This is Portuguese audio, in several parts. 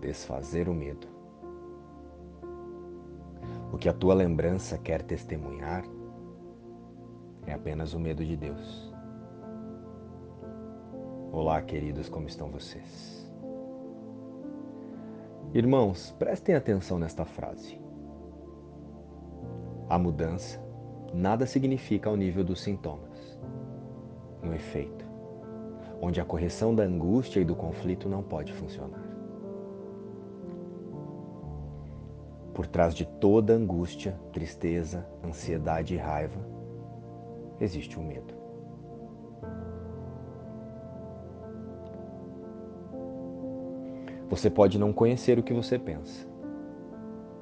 desfazer o medo. O que a tua lembrança quer testemunhar é apenas o medo de Deus. Olá, queridos, como estão vocês? Irmãos, prestem atenção nesta frase. A mudança nada significa ao nível dos sintomas. No efeito, onde a correção da angústia e do conflito não pode funcionar. Por trás de toda angústia, tristeza, ansiedade e raiva, existe o um medo. Você pode não conhecer o que você pensa,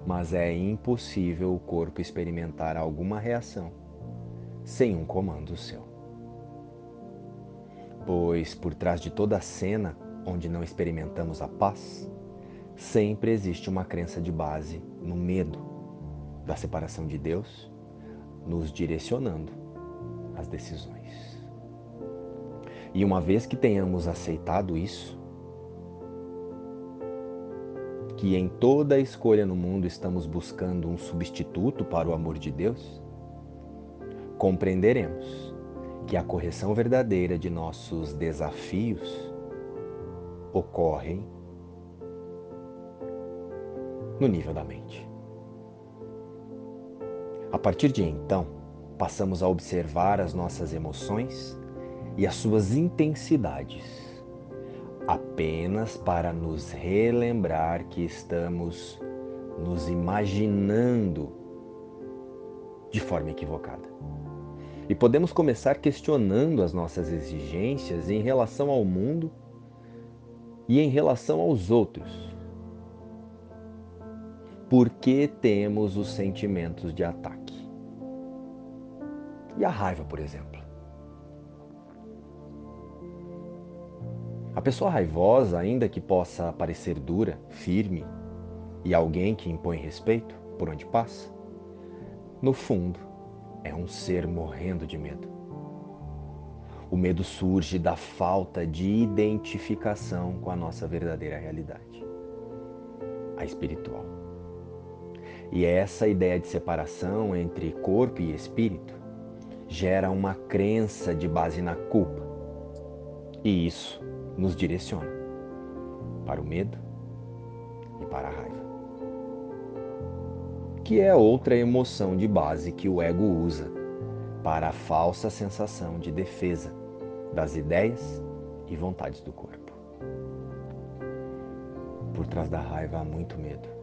mas é impossível o corpo experimentar alguma reação sem um comando seu. Pois por trás de toda cena onde não experimentamos a paz, sempre existe uma crença de base no medo da separação de Deus, nos direcionando as decisões. E uma vez que tenhamos aceitado isso, que em toda escolha no mundo estamos buscando um substituto para o amor de Deus, compreenderemos que a correção verdadeira de nossos desafios ocorre no nível da mente. A partir de então, passamos a observar as nossas emoções e as suas intensidades, apenas para nos relembrar que estamos nos imaginando de forma equivocada. E podemos começar questionando as nossas exigências em relação ao mundo e em relação aos outros por que temos os sentimentos de ataque. E a raiva, por exemplo. A pessoa raivosa, ainda que possa parecer dura, firme e alguém que impõe respeito por onde passa, no fundo é um ser morrendo de medo. O medo surge da falta de identificação com a nossa verdadeira realidade, a espiritual. E essa ideia de separação entre corpo e espírito gera uma crença de base na culpa. E isso nos direciona para o medo e para a raiva. Que é outra emoção de base que o ego usa para a falsa sensação de defesa das ideias e vontades do corpo. Por trás da raiva há muito medo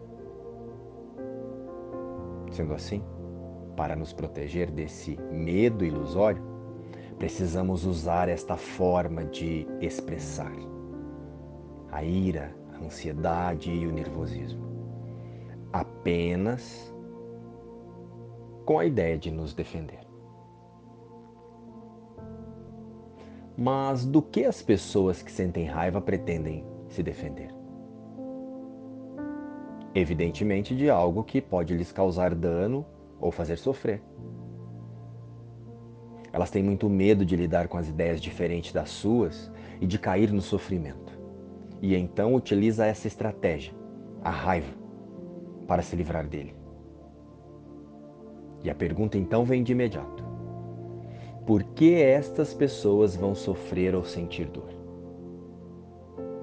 Sendo assim, para nos proteger desse medo ilusório, precisamos usar esta forma de expressar a ira, a ansiedade e o nervosismo. Apenas com a ideia de nos defender. Mas do que as pessoas que sentem raiva pretendem se defender? Evidentemente de algo que pode lhes causar dano ou fazer sofrer. Elas têm muito medo de lidar com as ideias diferentes das suas e de cair no sofrimento. E então utiliza essa estratégia, a raiva, para se livrar dele. E a pergunta então vem de imediato: por que estas pessoas vão sofrer ou sentir dor?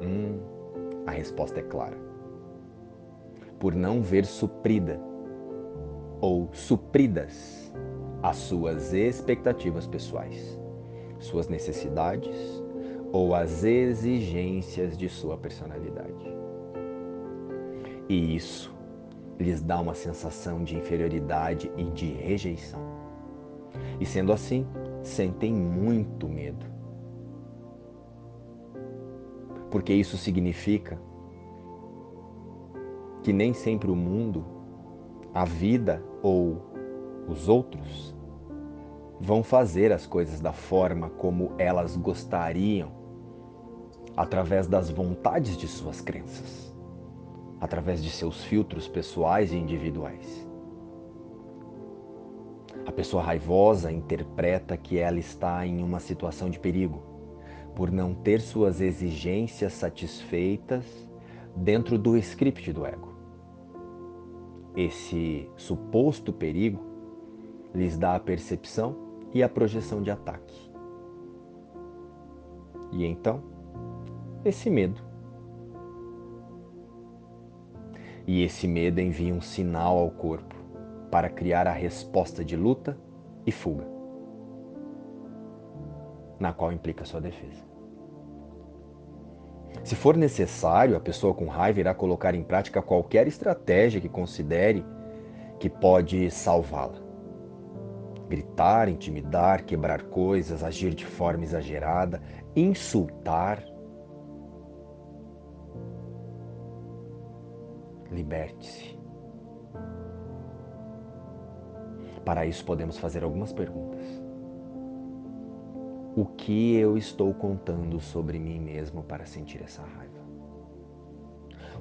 Hum, a resposta é clara por não ver suprida ou supridas as suas expectativas pessoais, suas necessidades ou as exigências de sua personalidade. E isso lhes dá uma sensação de inferioridade e de rejeição. E sendo assim, sentem muito medo. Porque isso significa que nem sempre o mundo, a vida ou os outros vão fazer as coisas da forma como elas gostariam, através das vontades de suas crenças, através de seus filtros pessoais e individuais. A pessoa raivosa interpreta que ela está em uma situação de perigo por não ter suas exigências satisfeitas dentro do script do ego. Esse suposto perigo lhes dá a percepção e a projeção de ataque. E então, esse medo. E esse medo envia um sinal ao corpo para criar a resposta de luta e fuga, na qual implica sua defesa. Se for necessário, a pessoa com raiva irá colocar em prática qualquer estratégia que considere que pode salvá-la. Gritar, intimidar, quebrar coisas, agir de forma exagerada, insultar. Liberte-se. Para isso, podemos fazer algumas perguntas. O que eu estou contando sobre mim mesmo para sentir essa raiva?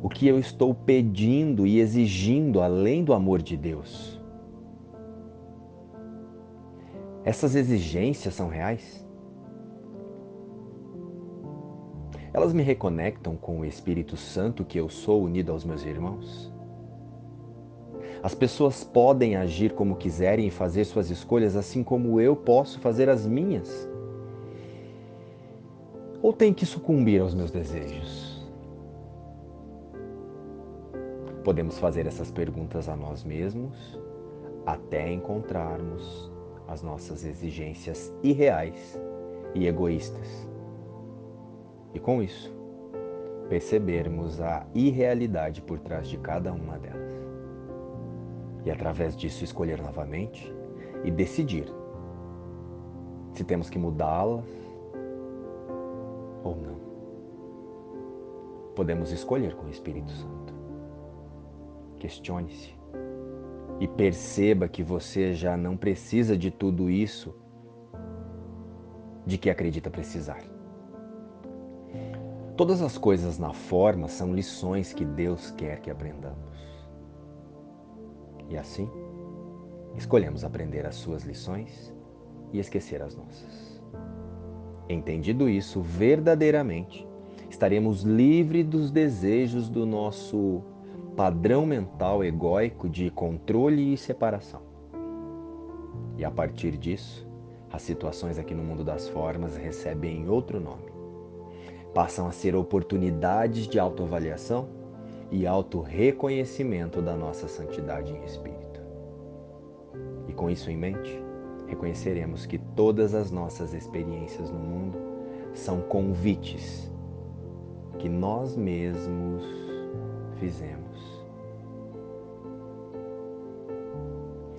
O que eu estou pedindo e exigindo além do amor de Deus? Essas exigências são reais? Elas me reconectam com o Espírito Santo que eu sou unido aos meus irmãos? As pessoas podem agir como quiserem e fazer suas escolhas assim como eu posso fazer as minhas? Ou tem que sucumbir aos meus desejos? Podemos fazer essas perguntas a nós mesmos até encontrarmos as nossas exigências irreais e egoístas. E com isso, percebermos a irrealidade por trás de cada uma delas e através disso escolher novamente e decidir se temos que mudá-las ou não. Podemos escolher com o Espírito Santo. Questione-se e perceba que você já não precisa de tudo isso de que acredita precisar. Todas as coisas na forma são lições que Deus quer que aprendamos. E assim, escolhemos aprender as suas lições e esquecer as nossas. Entendido isso verdadeiramente, estaremos livres dos desejos do nosso padrão mental egóico de controle e separação. E a partir disso, as situações aqui no mundo das formas recebem outro nome. Passam a ser oportunidades de autoavaliação e auto-reconhecimento da nossa santidade em espírito. E com isso em mente, reconheceremos que todas as nossas experiências no mundo são convites que nós mesmos fizemos.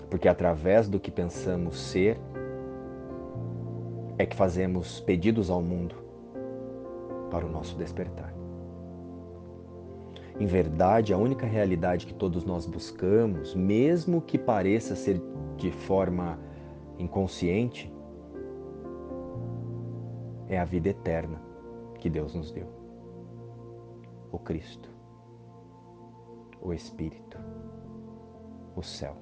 Porque através do que pensamos ser, é que fazemos pedidos ao mundo para o nosso despertar. Em verdade, a única realidade que todos nós buscamos, mesmo que pareça ser de forma inconsciente, é a vida eterna que Deus nos deu. O Cristo, o Espírito, o céu.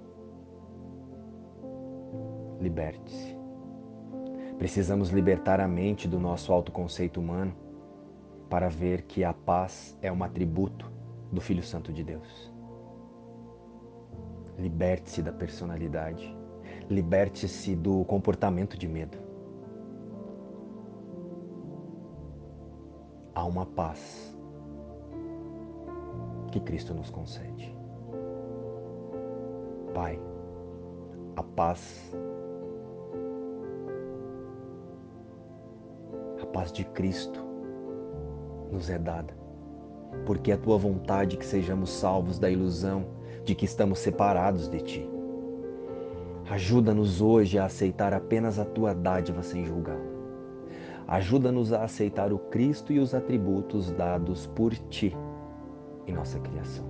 Liberte-se. Precisamos libertar a mente do nosso autoconceito humano para ver que a paz é um atributo do Filho Santo de Deus. Liberte-se da personalidade. Liberte-se do comportamento de medo. Há uma paz que Cristo nos concede. Pai, a paz, a paz de Cristo nos é dada porque é a tua vontade que sejamos salvos da ilusão de que estamos separados de ti. Ajuda-nos hoje a aceitar apenas a tua dádiva sem julgá-la. Ajuda-nos a aceitar o Cristo e os atributos dados por ti em nossa criação.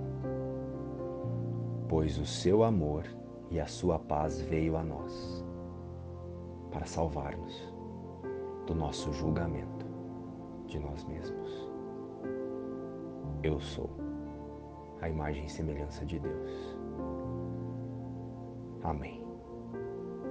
Pois o seu amor e a sua paz veio a nós para salvar-nos do nosso julgamento de nós mesmos. Eu sou a imagem e semelhança de Deus. Amém.